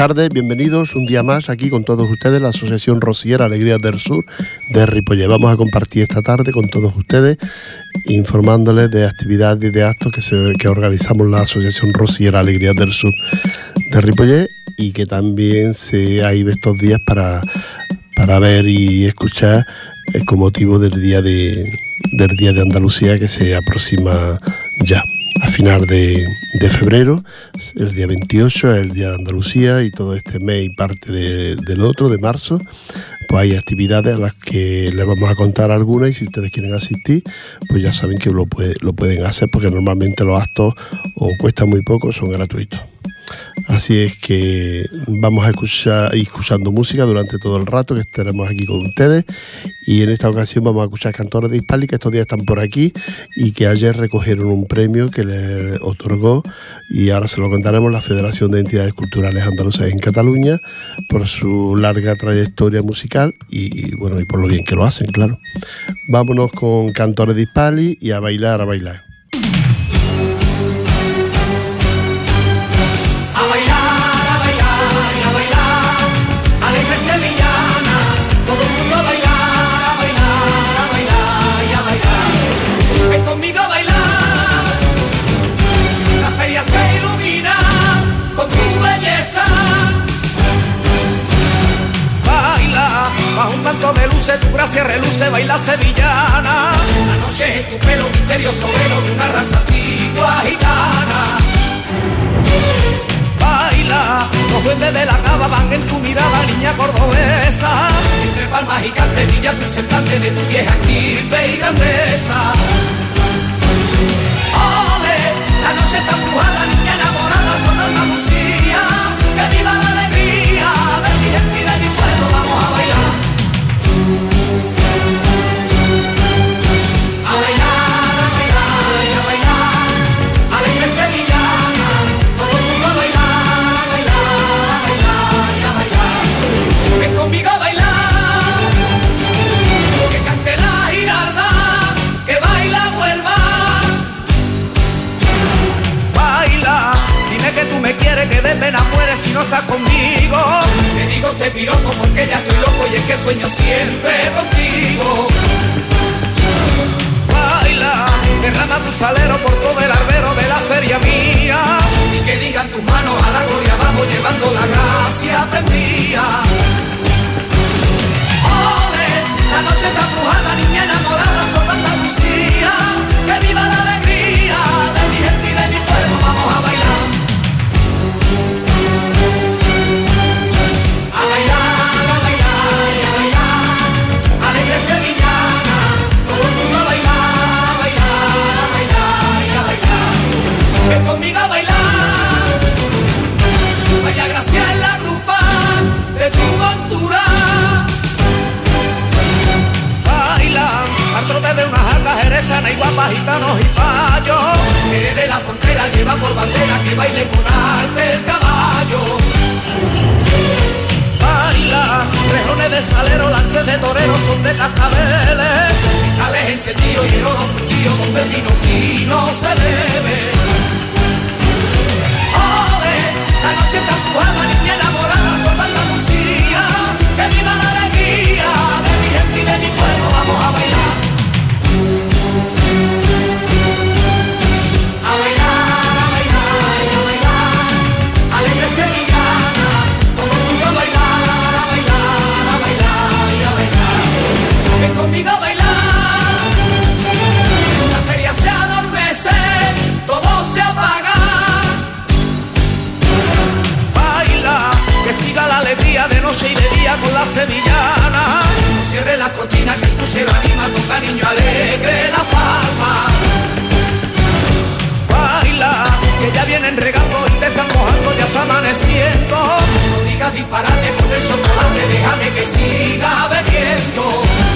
tardes, bienvenidos un día más aquí con todos ustedes, la Asociación Rociera Alegrías del Sur de Ripollet. Vamos a compartir esta tarde con todos ustedes, informándoles de actividades y de actos que, se, que organizamos la Asociación Rociera Alegrías del Sur de Ripollet y que también se hay estos días para, para ver y escuchar eh, con motivo del día de, del día de Andalucía que se aproxima ya a final de, febrero, el día 28 es el día de Andalucía y todo este mes y parte del otro, de marzo, pues hay actividades a las que les vamos a contar algunas y si ustedes quieren asistir, pues ya saben que lo, pueden hacer porque normalmente los actos o cuestan muy poco, son gratuitos. Así es que vamos a escuchar escuchando música durante todo el rato que estaremos aquí con ustedes. Y en esta ocasión vamos a escuchar cantores de Hispali que estos días están por aquí y que ayer recogieron un premio que les otorgó y ahora se lo contaremos la Federación de Entidades Culturales Andaluzas en Cataluña por su larga trayectoria musical y, bueno y por lo bien que lo hacen, claro. Vámonos con cantores de Hispali y a bailar, a bailar. Y canterillas, tu semblante de tu vieja estirpe y grandeza. Ole, la noche está empujada, si no estás conmigo. Te digo te piropo porque ya estoy loco y es que sueño siempre contigo. Baila, derrama tu salero por todo el arbero de la feria mía. Y que digan tus manos a la gloria, vamos llevando la gracia prendida. Cortina que el crucero anima, con cariño alegre la palma. Baila, que ya vienen regando y te están mojando, ya está amaneciendo. No digas disparate con el chocolate, déjame que siga bebiendo.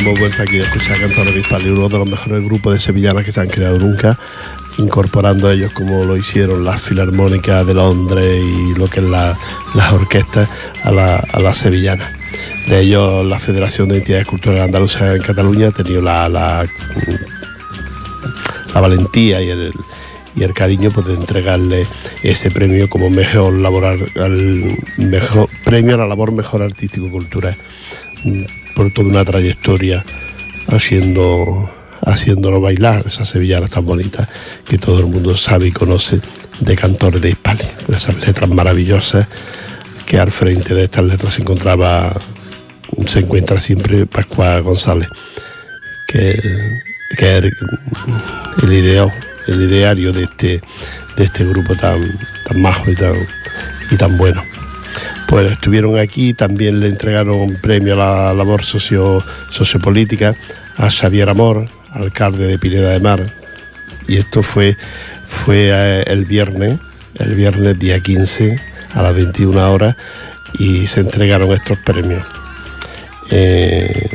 Hemos vuelto aquí a escuchar Cantores Hispali, uno de los mejores grupos de sevillanas que se han creado nunca, incorporando ellos como lo hicieron las filarmónicas de Londres y lo que es la- las orquestas a la, las sevillanas. De ellos la Federación de Entidades Culturales Andaluzas en Cataluña ha tenido la, la, la valentía y el, cariño pues, de entregarle ese premio como mejor laboral, al mejor premio a la labor mejor artístico-cultural mm, por toda una trayectoria haciendo haciéndolo bailar esas sevillanas tan bonitas que todo el mundo sabe y conoce de cantores de Hispali, esas letras maravillosas que al frente de estas letras se encontraba se encuentra siempre Pascual González que, que es el ideo, el ideario de este, de este grupo tan, tan majo y tan, y tan bueno. Pues estuvieron aquí, también le entregaron un premio a la labor socio, sociopolítica a Xavier Amor, alcalde de Pineda de Mar. Y esto fue, eh, el viernes, el viernes día 15 a las 21 horas y se entregaron estos premios. Eh,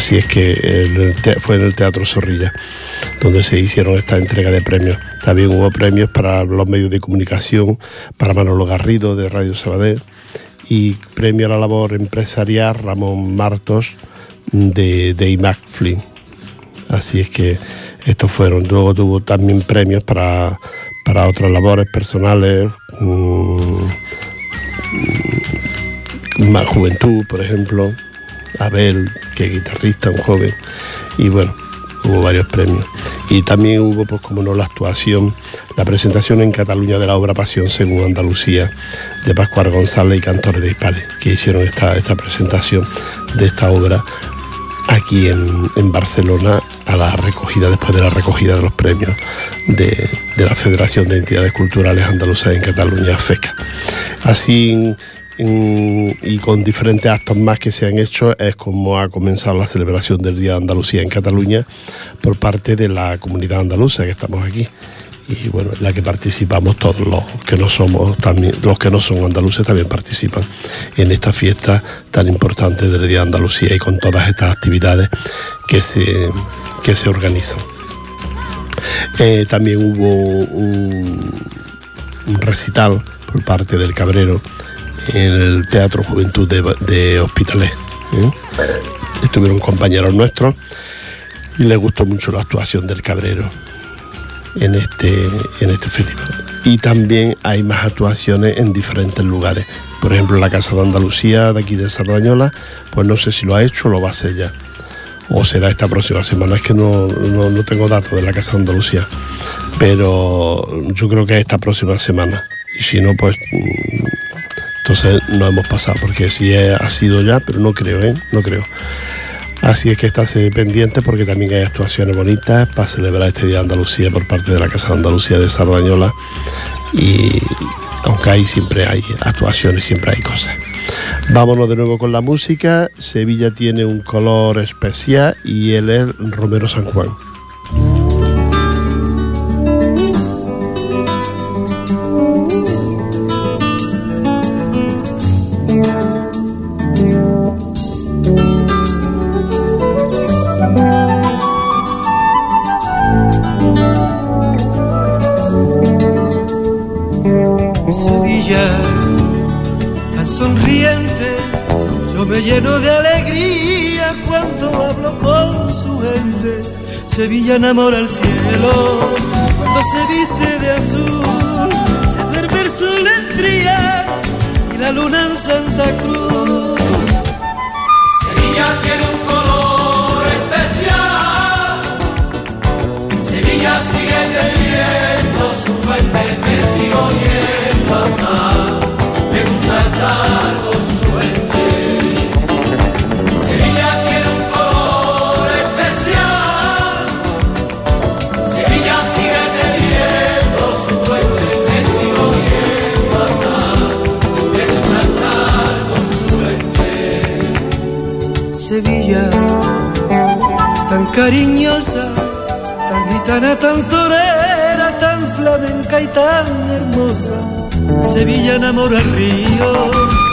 Así es que fue en el Teatro Zorrilla donde se hicieron esta entrega de premios. También hubo premios para los medios de comunicación, para Manolo Garrido de Radio Sabadell y premio a la labor empresarial Ramón Martos de, de IMAC Flynn. Así es que estos fueron. Luego tuvo también premios para, para otras labores personales, mm, mm, más juventud, por ejemplo. Abel, que es guitarrista, un joven, y bueno, hubo varios premios. Y también hubo, pues como no, la actuación, la presentación en Cataluña de la obra Pasión según Andalucía, de Pascual González y Cantores de Hispales, que hicieron esta, esta presentación de esta obra aquí en, en Barcelona a la recogida, después de la recogida de los premios de, de la Federación de Entidades Culturales Andaluzas en Cataluña, FECA. Así y con diferentes actos más que se han hecho es como ha comenzado la celebración del Día de Andalucía en Cataluña por parte de la comunidad andaluza que estamos aquí y bueno, en la que participamos todos los que no somos también los que no son andaluces también participan en esta fiesta tan importante del Día de Andalucía y con todas estas actividades que se que se organizan. Eh, también hubo un recital por parte del Cabrero en el Teatro Juventud de, de Hospitalet. ¿eh? Estuvieron compañeros nuestros y les gustó mucho la actuación del Cabrero en este, en este festival. Y también hay más actuaciones en diferentes lugares. Por ejemplo, la Casa de Andalucía de aquí de Sardañola, pues no sé si lo ha hecho o lo va a hacer ya. O será esta próxima semana. Es que no, no, no tengo datos de la Casa de Andalucía. Pero yo creo que es esta próxima semana. Y si no, pues entonces no hemos pasado, porque sí ha sido ya, pero no creo, ¿eh? No creo. Así es que estáse pendiente porque también hay actuaciones bonitas para celebrar este Día de Andalucía por parte de la Casa de Andalucía de Sardañola. Y aunque ahí siempre hay actuaciones, siempre hay cosas. Vámonos de nuevo con la música. Sevilla tiene un color especial y él es Romero San Juan. Sonriente, yo me lleno de alegría cuando hablo con su gente. Sevilla enamora el cielo cuando se viste de azul, se duerme el sol en y la luna en Santa Cruz. Sevilla tiene un color especial. Sevilla sigue teniendo su fuente, me sigo oyendo pasar. Cariñosa, tan gitana, tan torera, tan flamenca y tan hermosa. Sevilla enamora el río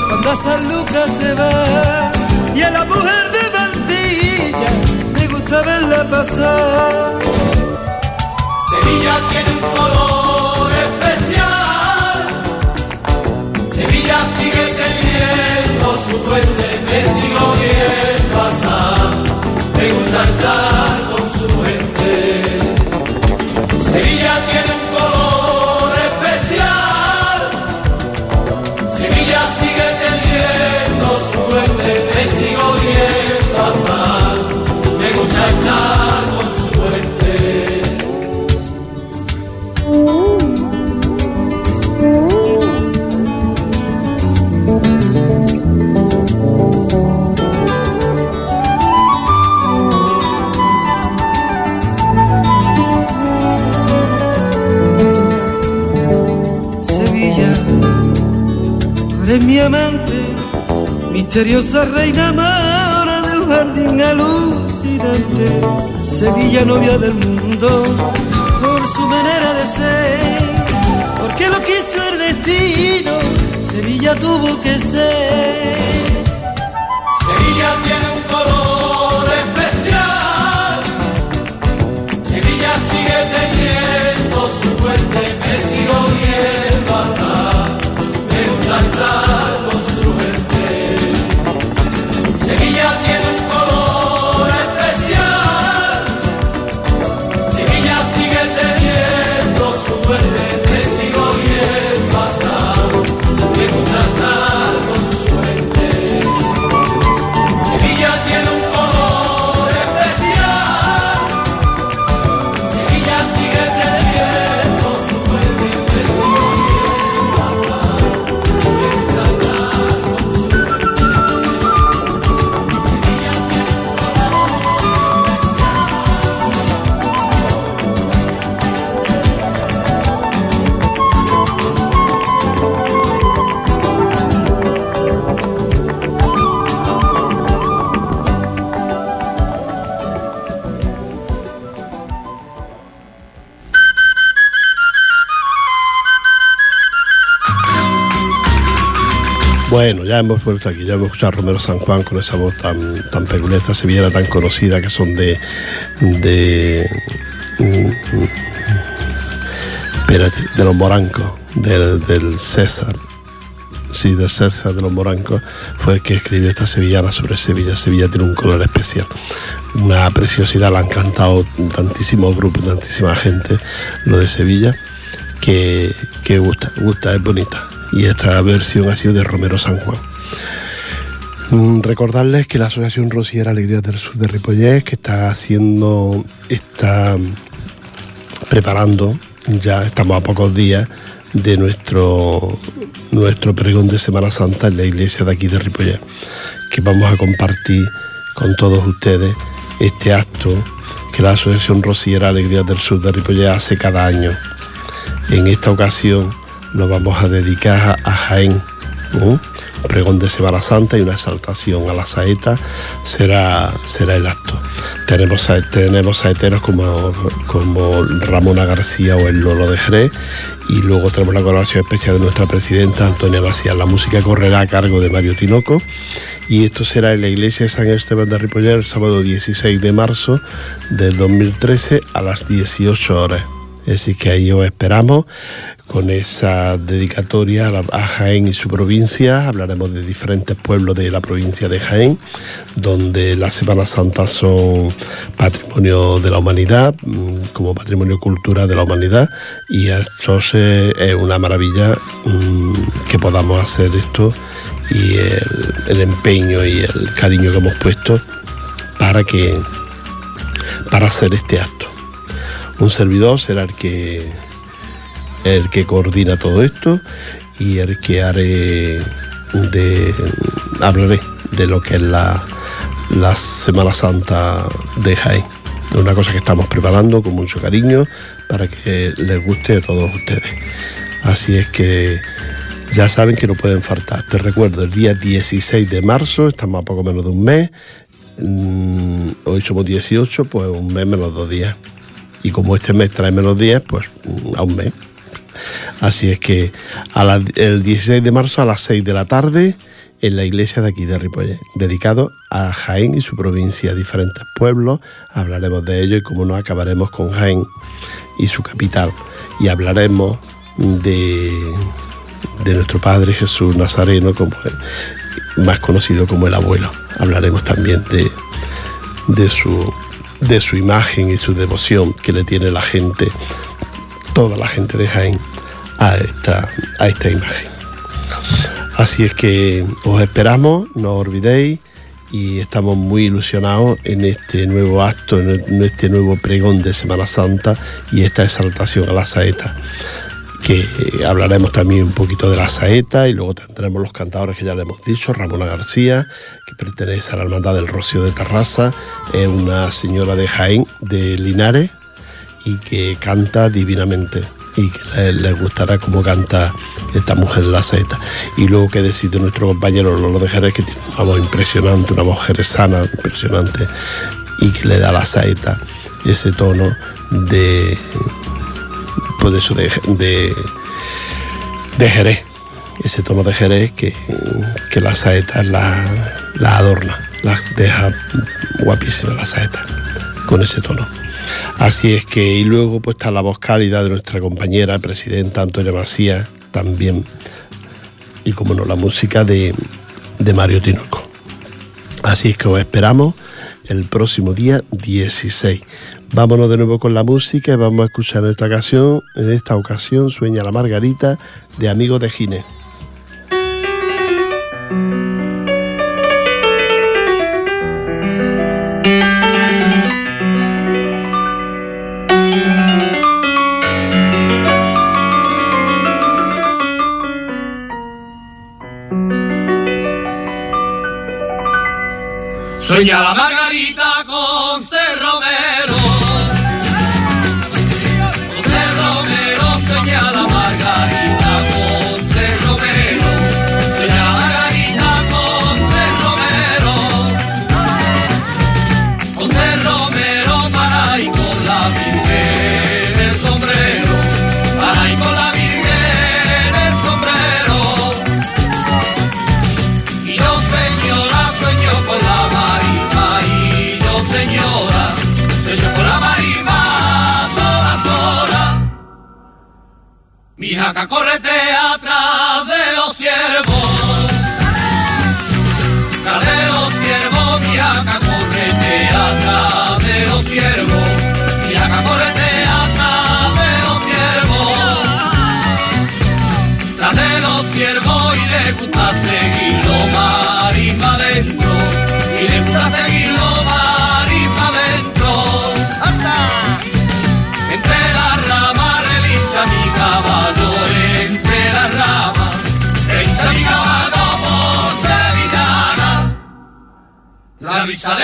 cuando a San Lucas se va y a la mujer de mantilla me gusta verla pasar. Sevilla tiene un color especial. Sevilla sigue teniendo su fuente, me sigo viendo pasar. Me gusta estar con su gente. Sevilla tiene un color misteriosa reina amora de un jardín alucinante. Sevilla, novia del mundo, por su manera de ser, porque lo quiso el destino, Sevilla tuvo que ser. Bueno, ya hemos vuelto aquí, ya hemos escuchado a Romero San Juan con esa voz tan, tan peculiar, esta sevillana tan conocida que son de. de. de los morancos, del, César. Sí, del César de los morancos fue el que escribió esta sevillana sobre Sevilla. Sevilla tiene un color especial, una preciosidad, la han cantado tantísimos grupos, tantísima gente, lo de Sevilla, que, que gusta, gusta, es bonita y esta versión ha sido de Romero San Juan. Mm, Recordarles que la Asociación Rosiera Alegrías del Sur de Ripollés, que está haciendo, está preparando, ya estamos a pocos días de nuestro, nuestro pregón de Semana Santa en la iglesia de aquí de Ripollés, que vamos a compartir con todos ustedes este acto que la Asociación Rosiera Alegrías del Sur de Ripollés hace cada año. En esta ocasión lo vamos a dedicar a Jaén. ¿no? Pregón de Semana Santa y una exaltación a la saeta será, será el acto. Tenemos, tenemos saeteros como, como Ramona García o el Lolo de Jerez y luego tenemos la colaboración especial de nuestra presidenta Antonia Macías. La música correrá a cargo de Mario Tinoco y esto será en la iglesia de San Esteban de Ripollet el sábado 16 de marzo del 2013 a las 18 horas. Decir, que ahí os esperamos con esa dedicatoria a, Jaén y su provincia. Hablaremos de diferentes pueblos de la provincia de Jaén, donde las Semanas Santas son patrimonio de la humanidad, mm, como patrimonio cultural de la humanidad. Y esto es una maravilla mm, que podamos hacer esto y el, el empeño y el cariño que hemos puesto para que para hacer este acto. Un servidor será el que el que coordina todo esto y el que haré de hablaré de lo que es la, la Semana Santa de Jaén. Una cosa que estamos preparando con mucho cariño para que les guste a todos ustedes. Así es que ya saben que no pueden faltar. Te recuerdo, el día 16 de marzo, estamos a poco menos de un mes. Mm, hoy somos 18, pues un mes menos dos días. Y como este mes trae menos días, pues a un mes. Así es que el 16 de marzo a las 6 de la tarde en la iglesia de aquí de Ripollet, dedicado a Jaén y su provincia, diferentes pueblos. Hablaremos de ello y como no acabaremos con Jaén y su capital. Y hablaremos de, de nuestro Padre Jesús Nazareno, como más conocido como el abuelo. Hablaremos también de, de, su, de su imagen y su devoción que le tiene la gente, toda la gente de Jaén, a esta, a esta imagen. Así es que os esperamos, no os olvidéis y estamos muy ilusionados en este nuevo acto, en este nuevo pregón de Semana Santa y esta exaltación a la saeta, que hablaremos también un poquito de la saeta y luego tendremos los cantadores que ya le hemos dicho, Ramona García, que pertenece a la Hermandad del Rocío de Terraza, es una señora de Jaén, de Linares, y que canta divinamente y que les, gustará cómo canta esta mujer de la saeta. Y luego que decide nuestro compañero Lolo de Jerez, que tiene una voz impresionante, una mujer sana, impresionante, y que le da la saeta ese tono de, pues eso, de, de, Jerez, ese tono de Jerez que, que la saeta la, la adorna, la deja guapísima la saeta con ese tono. Así es que, y luego pues está la voz cálida de nuestra compañera, presidenta Antonia Macías, también, y como no, la música de, de Mario Tinoco. Así es que os esperamos el próximo día 16. Vámonos de nuevo con la música y vamos a escuchar en esta ocasión, en esta ocasión Sueña la Margarita de Amigos de Ginés. Sueña la margarita Mi jaca corretea la risa de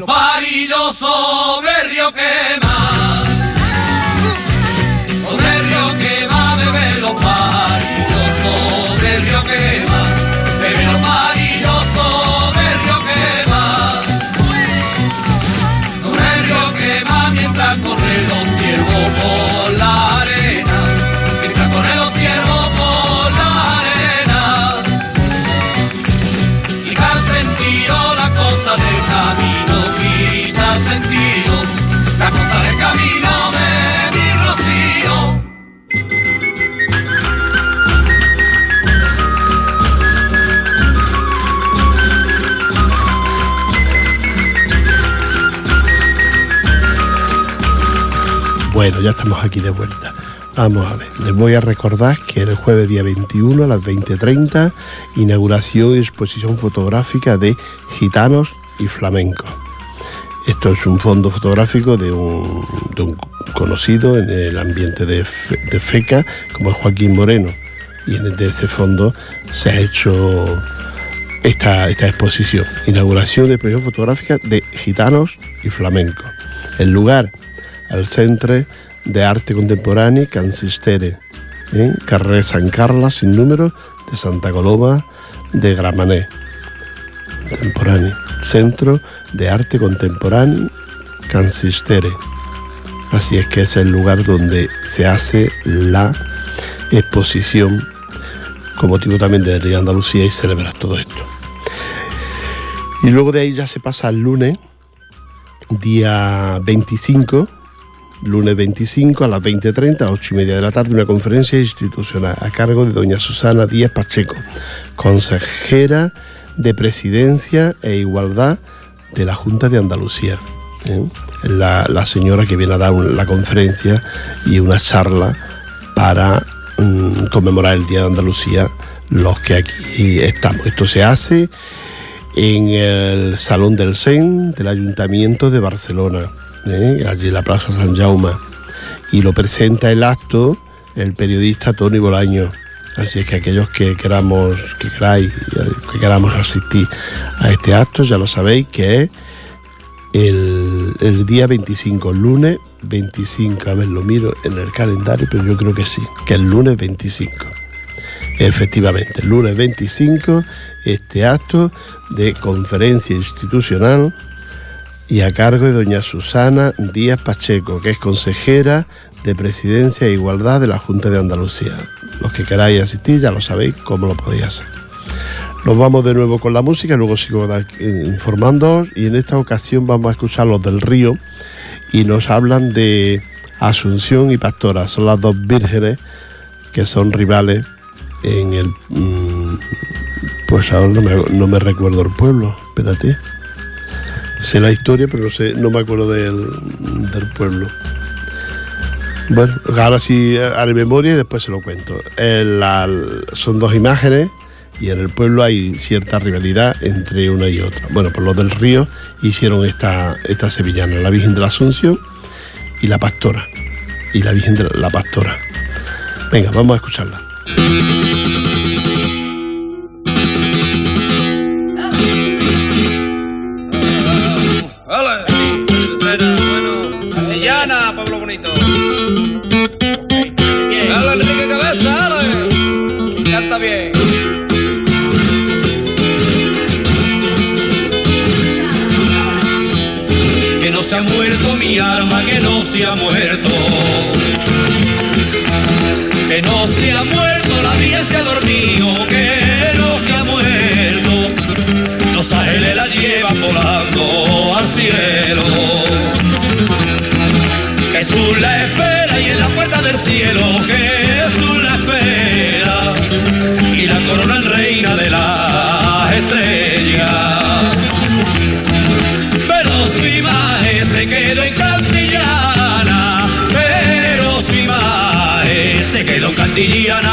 Parillos sobre río quema. Bueno, ya estamos aquí de vuelta. Vamos a ver, les voy a recordar que el jueves día 21 a las 20.30, inauguración y exposición fotográfica de Gitanos y Flamencos. Esto es un fondo fotográfico de un, conocido en el ambiente de, Fe- de FECA como es Joaquín Moreno. Y en de ese fondo se ha hecho esta, esta exposición, inauguración de exposición fotográfica de gitanos y flamencos. El lugar, el Centre de Arte Contemporáneo Cansistere, en Carrer San Carles, sin número, de Santa Coloma de Gramenet. Contemporáneo. Centro de Arte Contemporáneo Cansistere. Así es que es el lugar donde se hace la exposición con motivo también de Andalucía y celebrar todo esto. Y luego de ahí ya se pasa al lunes, día 25, lunes 25 a las 20.30, a las 8 y media de la tarde, una conferencia institucional a cargo de doña Susana Díaz Pacheco, consejera de Presidencia e Igualdad de la Junta de Andalucía. ¿eh? La, la señora que viene a dar la conferencia y una charla para mm, conmemorar el Día de Andalucía los que aquí estamos. Esto se hace en el Salón del Sen del Ayuntamiento de Barcelona, ¿eh? allí en la Plaza San Jaume. Y lo presenta el acto el periodista Tony Bolaño. Así es que aquellos que queramos, que queráis, que queramos asistir a este acto, ya lo sabéis que es el, día 25, el lunes 25. A ver, lo miro en el calendario, pero yo creo que sí, que el lunes 25. Efectivamente, el lunes 25, este acto de conferencia institucional y a cargo de doña Susana Díaz Pacheco, que es consejera de Presidencia e Igualdad de la Junta de Andalucía. Los que queráis asistir ya lo sabéis cómo lo podéis hacer. Nos vamos de nuevo con la música, luego sigo eh, informándoos y en esta ocasión vamos a escuchar los del río y nos hablan de Asunción y Pastora. Son las dos vírgenes que son rivales en el... mm, pues ahora no me, recuerdo el pueblo, espérate. Sé la historia, pero no, me acuerdo del, del pueblo. Bueno, ahora sí haré memoria y después se lo cuento. Son dos imágenes y en el pueblo hay cierta rivalidad entre una y otra. Bueno, pues los del río hicieron esta, esta sevillana, la Virgen de la Asunción y la Pastora. Y la Virgen de la, la Pastora. Venga, vamos a escucharla. Antillana, pueblo bonito. ¡Hala, Enrique Cabeza, hala! Canta bien. Que no se ha muerto mi alma, que no se ha muerto. Que no se ha muerto, la vida se ha dormido, que no se ha muerto. Los ángeles la llevan volando al cielo. Jesús la espera y en la puerta del cielo Jesús la espera y la corona en reina de las estrellas. Pero su imagen se quedó en Cantillana, pero su imagen se quedó en Cantillana,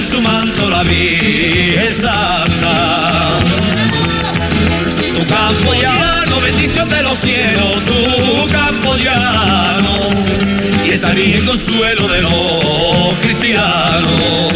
su manto la Virgen Santa. Tu campo llano, bendición de los cielos, tu campo llano, y esa Virgen consuelo de los cristianos.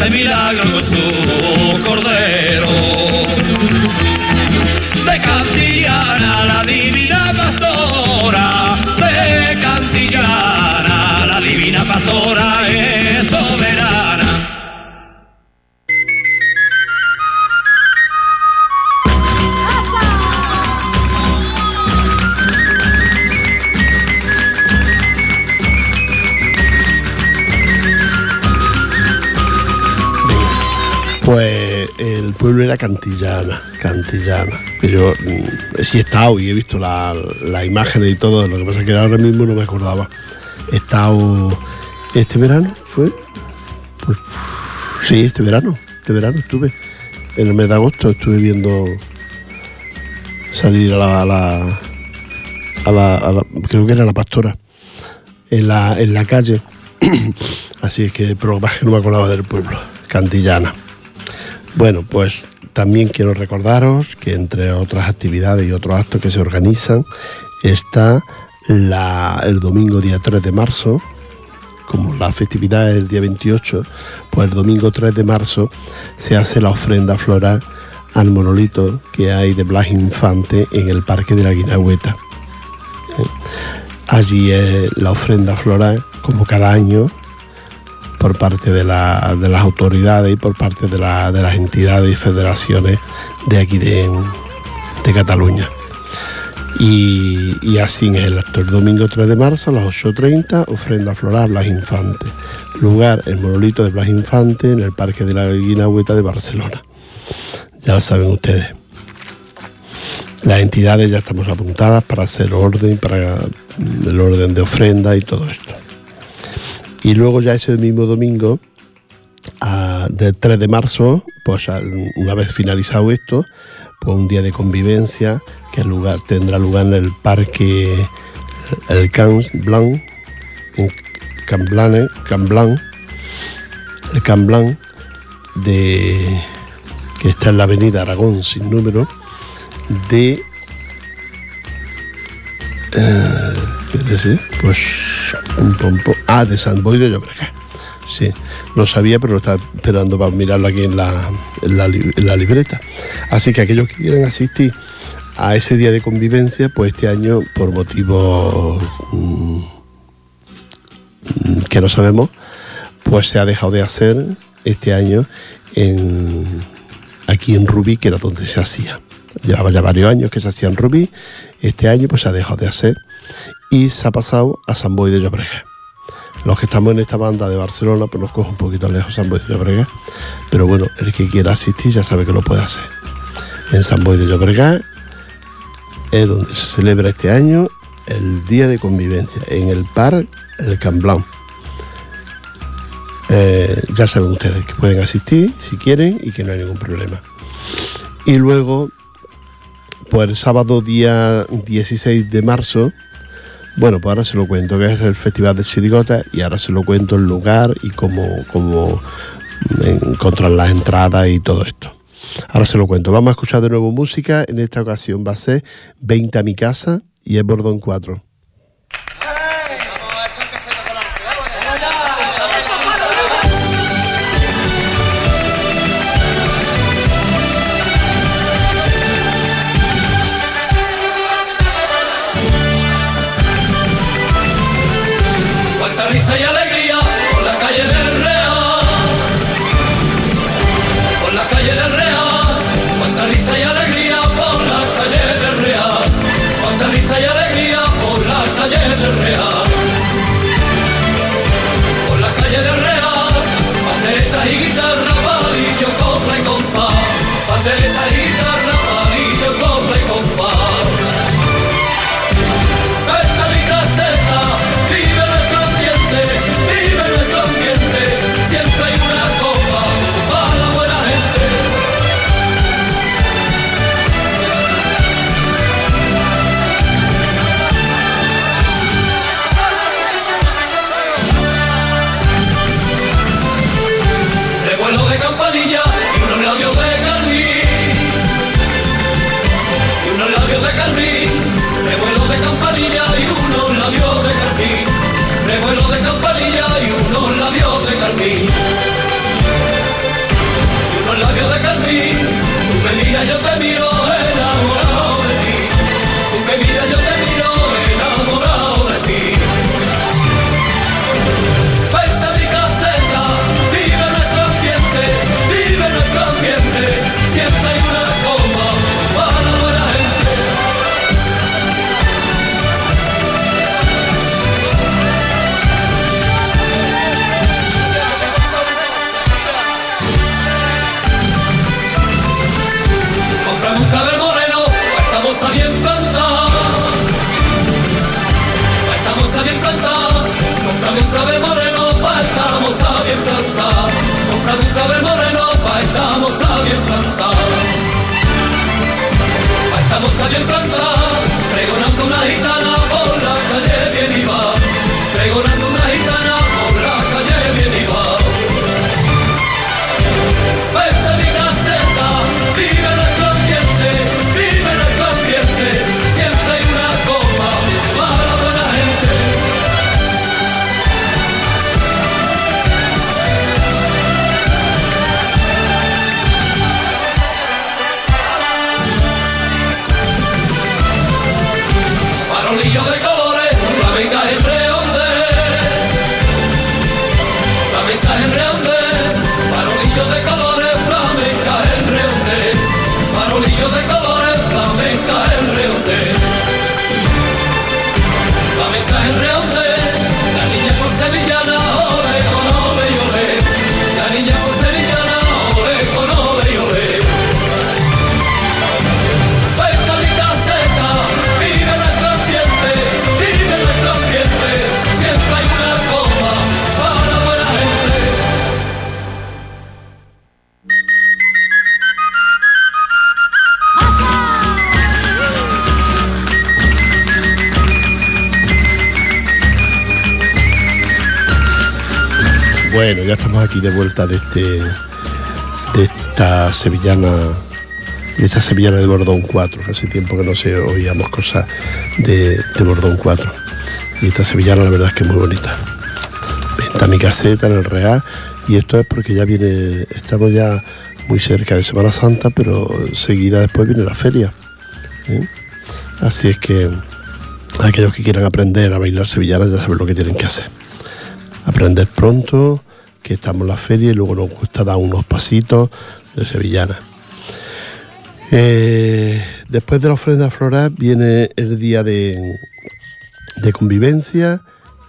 Hacer milagro sí he estado y he visto la- las imágenes y todo, lo que pasa es que ahora mismo no me acordaba. He estado este verano, ¿fue? Pues sí, este verano, este verano estuve. En el mes de agosto estuve viendo salir a la, a la, la- la- creo que era la pastora, en la, en la calle. Así es que, pero que no me acordaba del pueblo, Cantillana. Bueno, pues también quiero recordaros que entre otras actividades y otros actos que se organizan está el domingo día 3 de marzo, como la festividad es el día 28, pues el domingo 3 de marzo se hace la ofrenda floral al monolito que hay de Blas Infante en el Parque de la Guinagüeta. Eh, Allí es la ofrenda floral, como cada año, por parte de, la- de las autoridades y por parte de, la- de las entidades y federaciones de aquí de, Cataluña. Y, así es el acto. Domingo 3 de marzo a las 8.30, ofrenda floral Blas Infante. Lugar, el monolito de Blas Infante en el Parque de la Guinagüeta de Barcelona. Ya lo saben ustedes. Las entidades ya estamos apuntadas para hacer orden, para el orden de ofrenda y todo esto. Y luego ya ese mismo domingo, a- del 3 de marzo, pues una vez finalizado esto, pues un día de convivencia que tendrá lugar en el parque el Camp Blanc, en Camblan, el Camblan, de, que está en la avenida Aragón sin número, de eh, espérese, pues un pompo. Ah, de San Boy de Llobregat. Sí, lo sabía, pero lo estaba esperando para mirarlo aquí en la, en la libreta. Así que aquellos que quieran asistir a ese día de convivencia, pues este año, por motivos mm, mm, que no sabemos, pues se ha dejado de hacer este año en, aquí en Rubí, que era donde se hacía. Llevaba ya varios años que se hacía en Rubí, este año pues se ha dejado de hacer y se ha pasado a San Boy de Llobregat. Los que estamos en esta banda de Barcelona, pues nos coge un poquito lejos San Boy de Llobregat, pero bueno, el que quiera asistir ya sabe que lo puede hacer. En San Boy de Llobregat es donde se celebra este año el Día de Convivencia, en el Par El Camblán. Eh, ya saben ustedes que pueden asistir si quieren y que no hay ningún problema. Y luego, pues el sábado día 16 de marzo, bueno, pues ahora se lo cuento, que es el Festival de Chirigota y ahora se lo cuento el lugar y cómo, cómo encontrar las entradas y todo esto. Ahora se lo cuento. Vamos a escuchar de nuevo música. En esta ocasión va a ser 20 a mi casa y es Bordón 4. Aquí de vuelta de este de esta sevillana de esta sevillana de Bordón 4. Hace tiempo que no se oíamos cosas de, de Bordón 4. Y esta sevillana la verdad es que es muy bonita. Venta mi caseta en el Real. Y esto es porque ya viene, estamos ya muy cerca de Semana Santa, pero seguida después viene la feria. ¿eh? Así es que aquellos que quieran aprender a bailar sevillanas ya saben lo que tienen que hacer aprender pronto, que estamos en la feria y luego nos gusta dar unos pasitos de sevillana. Eh, después de la ofrenda floral viene el día de, de convivencia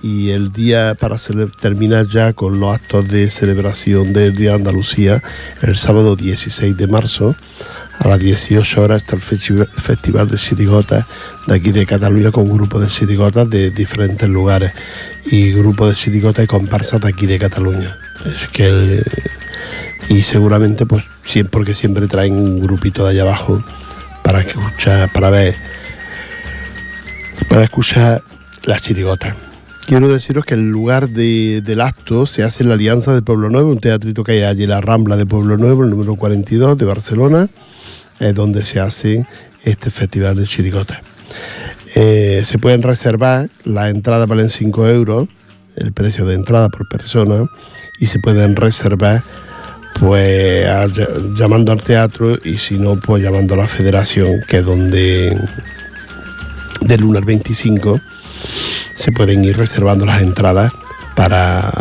y el día para terminar ya con los actos de celebración del Día de Andalucía el sábado 16 de marzo a las 18 horas está el festi- Festival de Chirigotas de aquí de Cataluña con grupos de chirigotas de diferentes lugares y grupos de chirigotas y comparsas de aquí de Cataluña. Que y seguramente pues siempre porque siempre traen un grupito de allá abajo para escuchar, para ver, para escuchar las chirigotas. Quiero deciros que el lugar de- del acto se hace en la Alianza de Pueblo Nuevo, un teatrito que hay allí la Rambla de Pueblo Nuevo, el número 42 de Barcelona, es donde se hace este festival de chirigotas. Eh, se pueden reservar, las entradas valen 5 euros, el precio de entrada por persona, y se pueden reservar pues llamando al teatro y si no, pues llamando a la federación, que es donde del lunes 25 se pueden ir reservando las entradas para,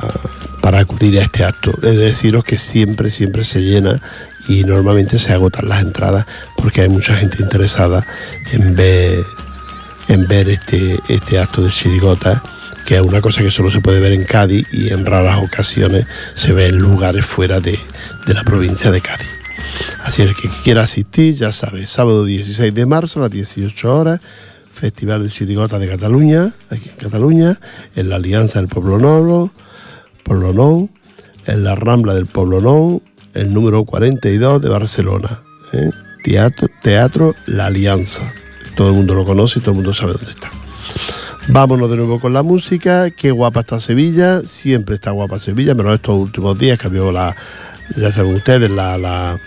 para acudir a este acto. Es deciros que siempre, siempre se llena y normalmente se agotan las entradas porque hay mucha gente interesada en ver, en ver este, este acto de chirigota, que es una cosa que solo se puede ver en Cádiz y en raras ocasiones se ve en lugares fuera de, de la provincia de Cádiz. Así es que quiera asistir, ya sabe, sábado 16 de marzo a las 18 horas, Festival de Chirigota de Cataluña, aquí en Cataluña, en la Alianza del Pueblo Nuevo, Pueblo en la Rambla del Pueblo Nou, el número 42 de Barcelona. ¿eh? Teatro, Teatro La Alianza. Todo el mundo lo conoce y todo el mundo sabe dónde está. Vámonos de nuevo con la música. Qué guapa está Sevilla. Siempre está guapa Sevilla, menos estos últimos días que había la, ya saben ustedes, la, la,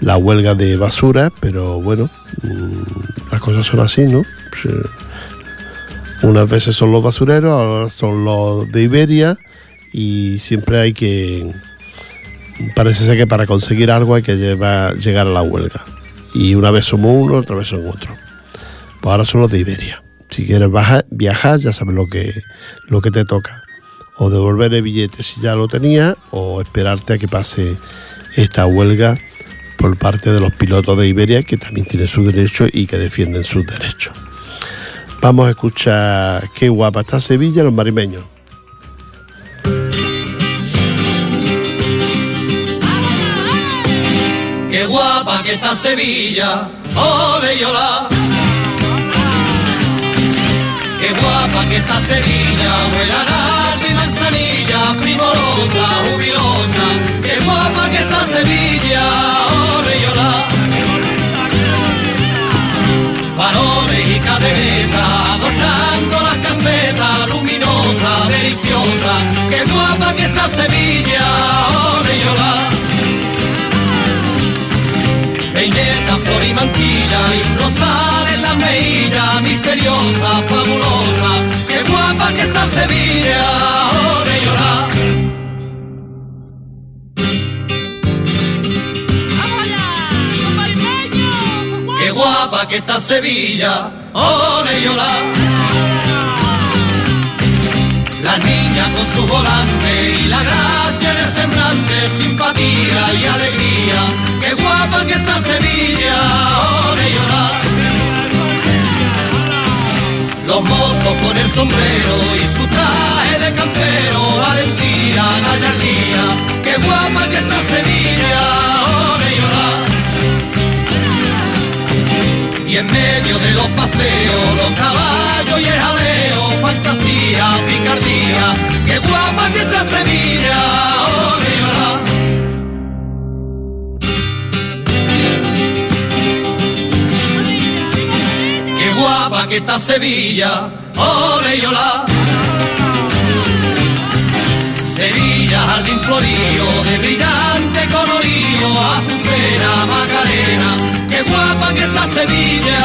la huelga de basura, pero bueno, mm, las cosas son así, ¿no? Pues, eh, unas veces son los basureros, ahora son los de Iberia y siempre hay que... Parece ser que para conseguir algo hay que llevar- llegar a la huelga. Y una vez somos uno, otra vez son otro. Pues ahora son los de Iberia. Si quieres viajar, ya sabes lo que, lo que te toca. O devolver el billete si ya lo tenía, o esperarte a que pase esta huelga por parte de los pilotos de Iberia, que también tienen sus derechos y que defienden sus derechos. Vamos a escuchar qué guapa está Sevilla, los marimeños. Qué guapa que está Sevilla, ole y hola. Qué guapa que está Sevilla, huela nardo y manzanilla, primorosa, jubilosa. Qué guapa que está Sevilla, ole y hola. y cadeneta, adornando las casetas, luminosa, deliciosa, que guapa que está Sevilla, oleola. Peineta, flor y mantilla, y rosal en la mejillas, misteriosa, fabulosa, que guapa que está Sevilla, ole que está Sevilla, ole y. La niña con su volante y la gracia en el semblante, simpatía y alegría. Qué guapa que está Sevilla, ole y olá. Los mozos con el sombrero y su traje de campero, valentía, gallardía. Qué guapa Y en medio de los paseos, los caballos y el jaleo, fantasía, picardía, qué guapa que ole y olá. Qué guapa que está Sevilla, ole y olá. Sevilla, jardín florío, de brillante colorío, azucena, macarena, qué guapa que está Sevilla,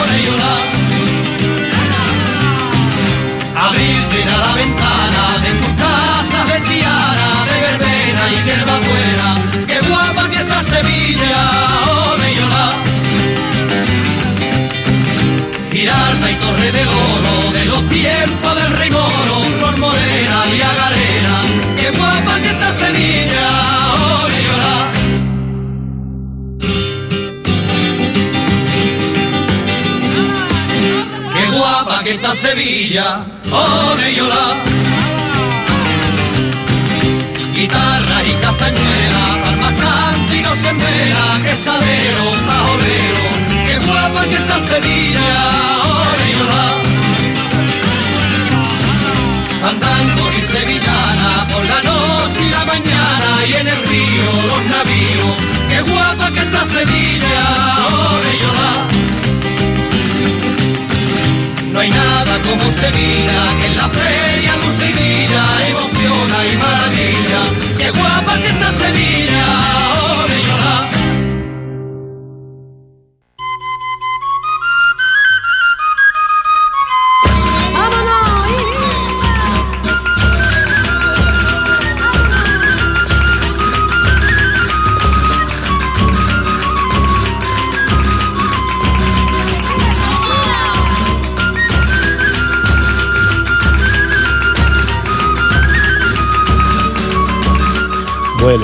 ole y olá. Abrir llena la ventana de sus casas de tiara, de verbena y hierba buena, qué guapa que está Sevilla, ole y. Girarda y Torre del Oro, de los tiempos del rey moro, Flor Morena y Agarena, qué guapa que está Sevilla, que está Sevilla, ole y olá. Guitarra y castañuela, palmas cánticos en vela, que salero, tajolero, qué guapa que está Sevilla, ole y olá. Andando y sevillana, por la noche y la mañana, y en el río los navíos, qué guapa que está Sevilla, ole como Sevilla, que en la feria brilla, emociona y maravilla. ¡Qué guapa que está Sevilla!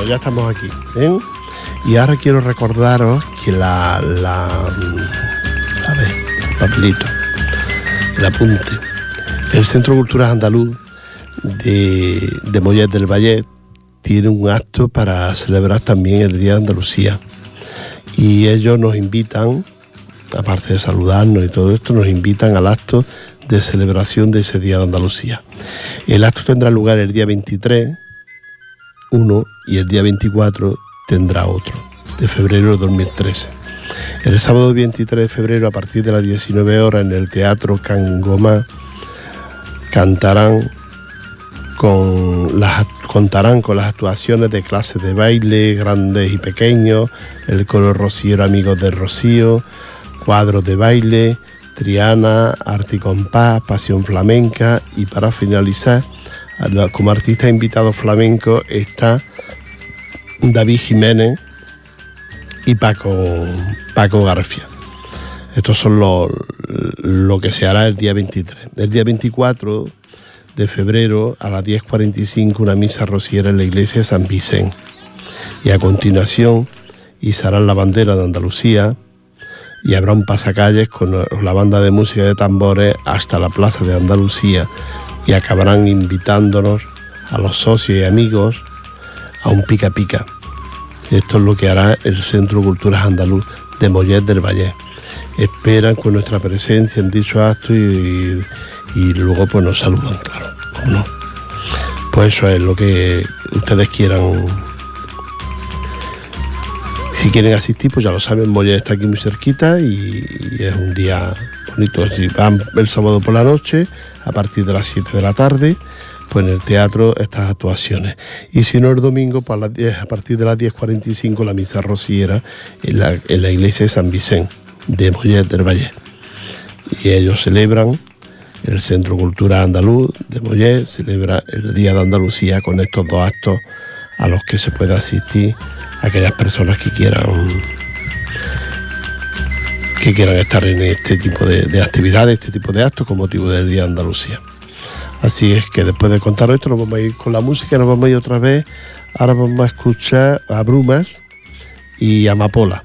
Ya estamos aquí. ¿eh? Y ahora quiero recordaros que la. la a ver, el papelito, el apunte. El Centro Cultural Andaluz de, de Mollet del Valle tiene un acto para celebrar también el Día de Andalucía. Y ellos nos invitan, aparte de saludarnos y todo esto, nos invitan al acto de celebración de ese Día de Andalucía. El acto tendrá lugar el día 23 uno y el día 24 tendrá otro, de febrero de 2013. El sábado 23 de febrero, a partir de las 19 horas, en el Teatro Cangoma, cantarán con las, contarán con las actuaciones de clases de baile, grandes y pequeños, el coro rociero Amigos del Rocío, cuadros de baile, Triana, arte y compás, pasión flamenca y para finalizar, como artista invitado flamenco está David Jiménez y Paco, Paco García. Estos son lo, lo que se hará el día 23. El día 24 de febrero a las 10.45 una misa rociera en la iglesia de San Vicente. Y a continuación izarán la bandera de Andalucía y habrá un pasacalles con la banda de música de tambores hasta la plaza de Andalucía y acabarán invitándonos a los socios y amigos a un pica pica. Esto es lo que hará el Centro Culturas Andaluz de Mollet del Valle. Esperan con nuestra presencia en dicho acto y, y luego pues nos saludan, claro, ¿cómo no? Pues eso es lo que ustedes quieran. Si quieren asistir, pues ya lo saben, Mollet está aquí muy cerquita y, es un día bonito. Van el sábado por la noche, a partir de las 7 de la tarde, pues en el teatro estas actuaciones. Y si no el domingo, a, las 10, a partir de las 10.45 la misa rociera en la, en la iglesia de San Vicente de Mollet del Valle. Y ellos celebran el Centro Cultural Andaluz de Mollet, celebra el Día de Andalucía con estos dos actos a los que se puede asistir aquellas personas que quieran que quieran estar en este tipo de, de actividades, este tipo de actos con motivo del Día de Andalucía. Así es que después de contar esto nos vamos a ir con la música, nos vamos a ir otra vez. Ahora vamos a escuchar a Brumas y Amapola.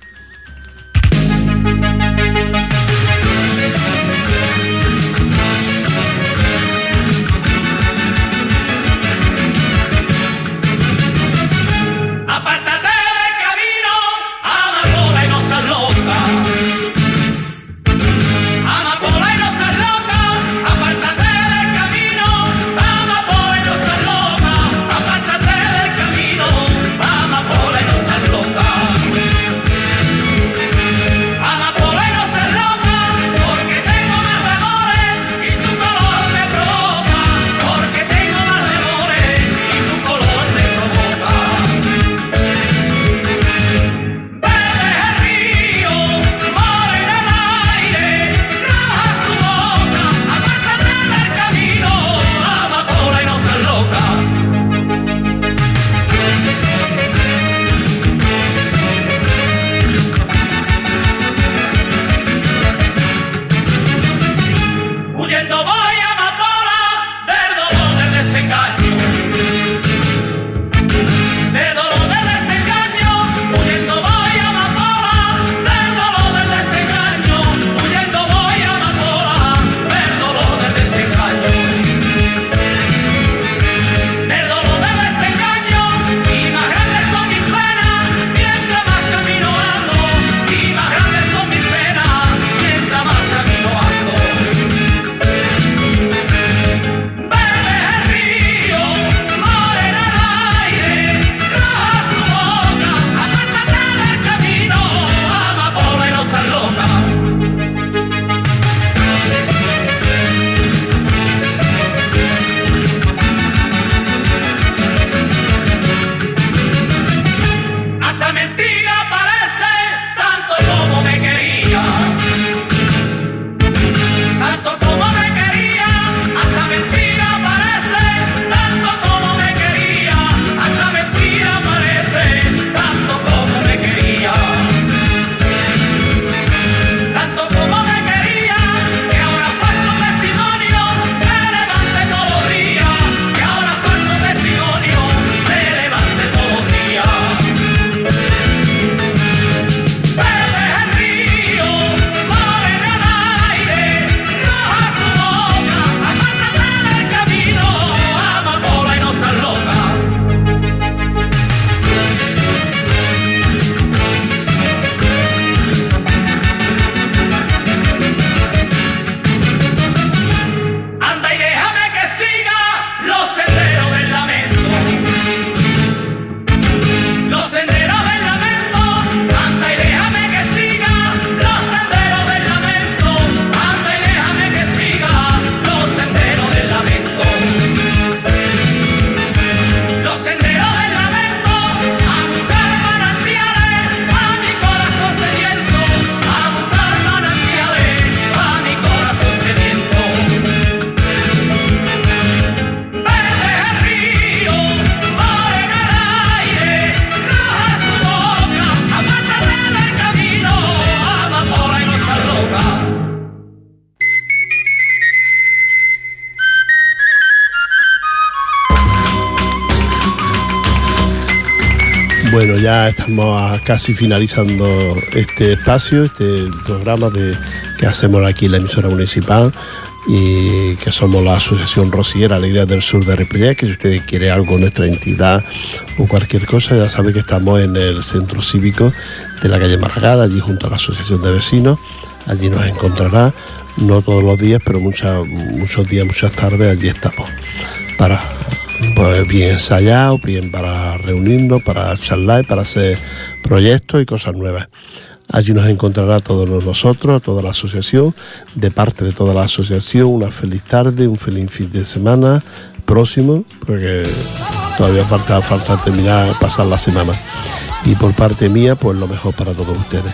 Casi finalizando este espacio, este programa de, que hacemos aquí en la emisora municipal y que somos la Asociación Rociera Alegría del Sur de Ripollet, que si usted quiere algo nuestra entidad o cualquier cosa, ya sabe que estamos en el centro cívico de la calle Margal, allí junto a la Asociación de Vecinos, allí nos encontrará, no todos los días, pero muchos días, muchas tardes, allí estamos. Para pues bien ensayado, bien para reunirnos, para charlar y para hacer proyectos y cosas nuevas. Allí nos encontrará a todos nosotros, a toda la asociación, de parte de toda la asociación, una feliz tarde, un feliz fin de semana próximo, porque todavía falta, falta terminar, pasar la semana. Y por parte mía, pues lo mejor para todos ustedes.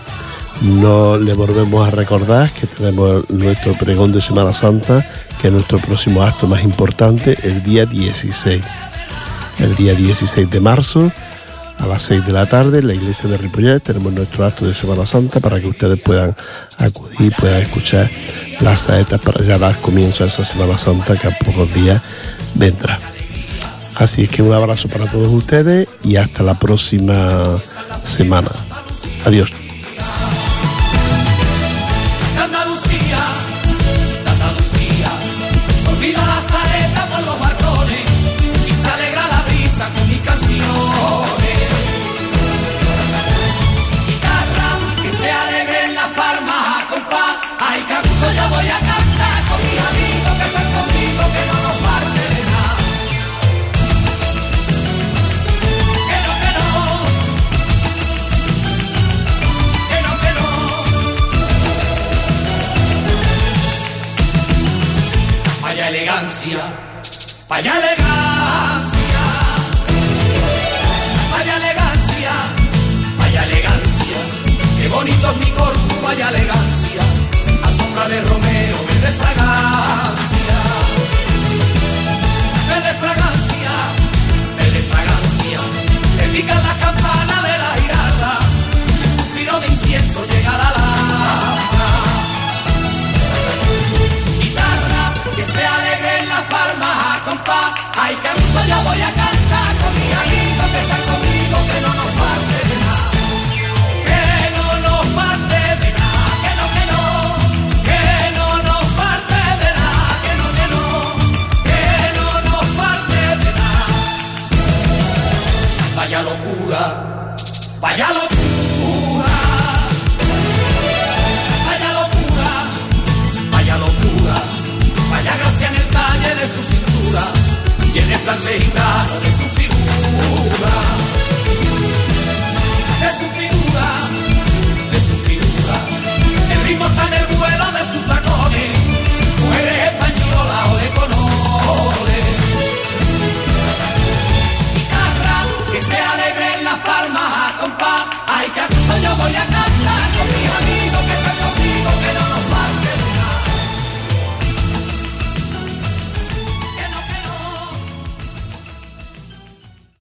No le volvemos a recordar que tenemos nuestro pregón de Semana Santa que nuestro próximo acto más importante, el día 16. El día 16 de marzo, a las 6 de la tarde, en la iglesia de Ripollet, tenemos nuestro acto de Semana Santa para que ustedes puedan acudir, puedan escuchar las saetas para ya dar comienzo a esa Semana Santa que a pocos días vendrá. Así es que un abrazo para todos ustedes y hasta la próxima semana. Adiós.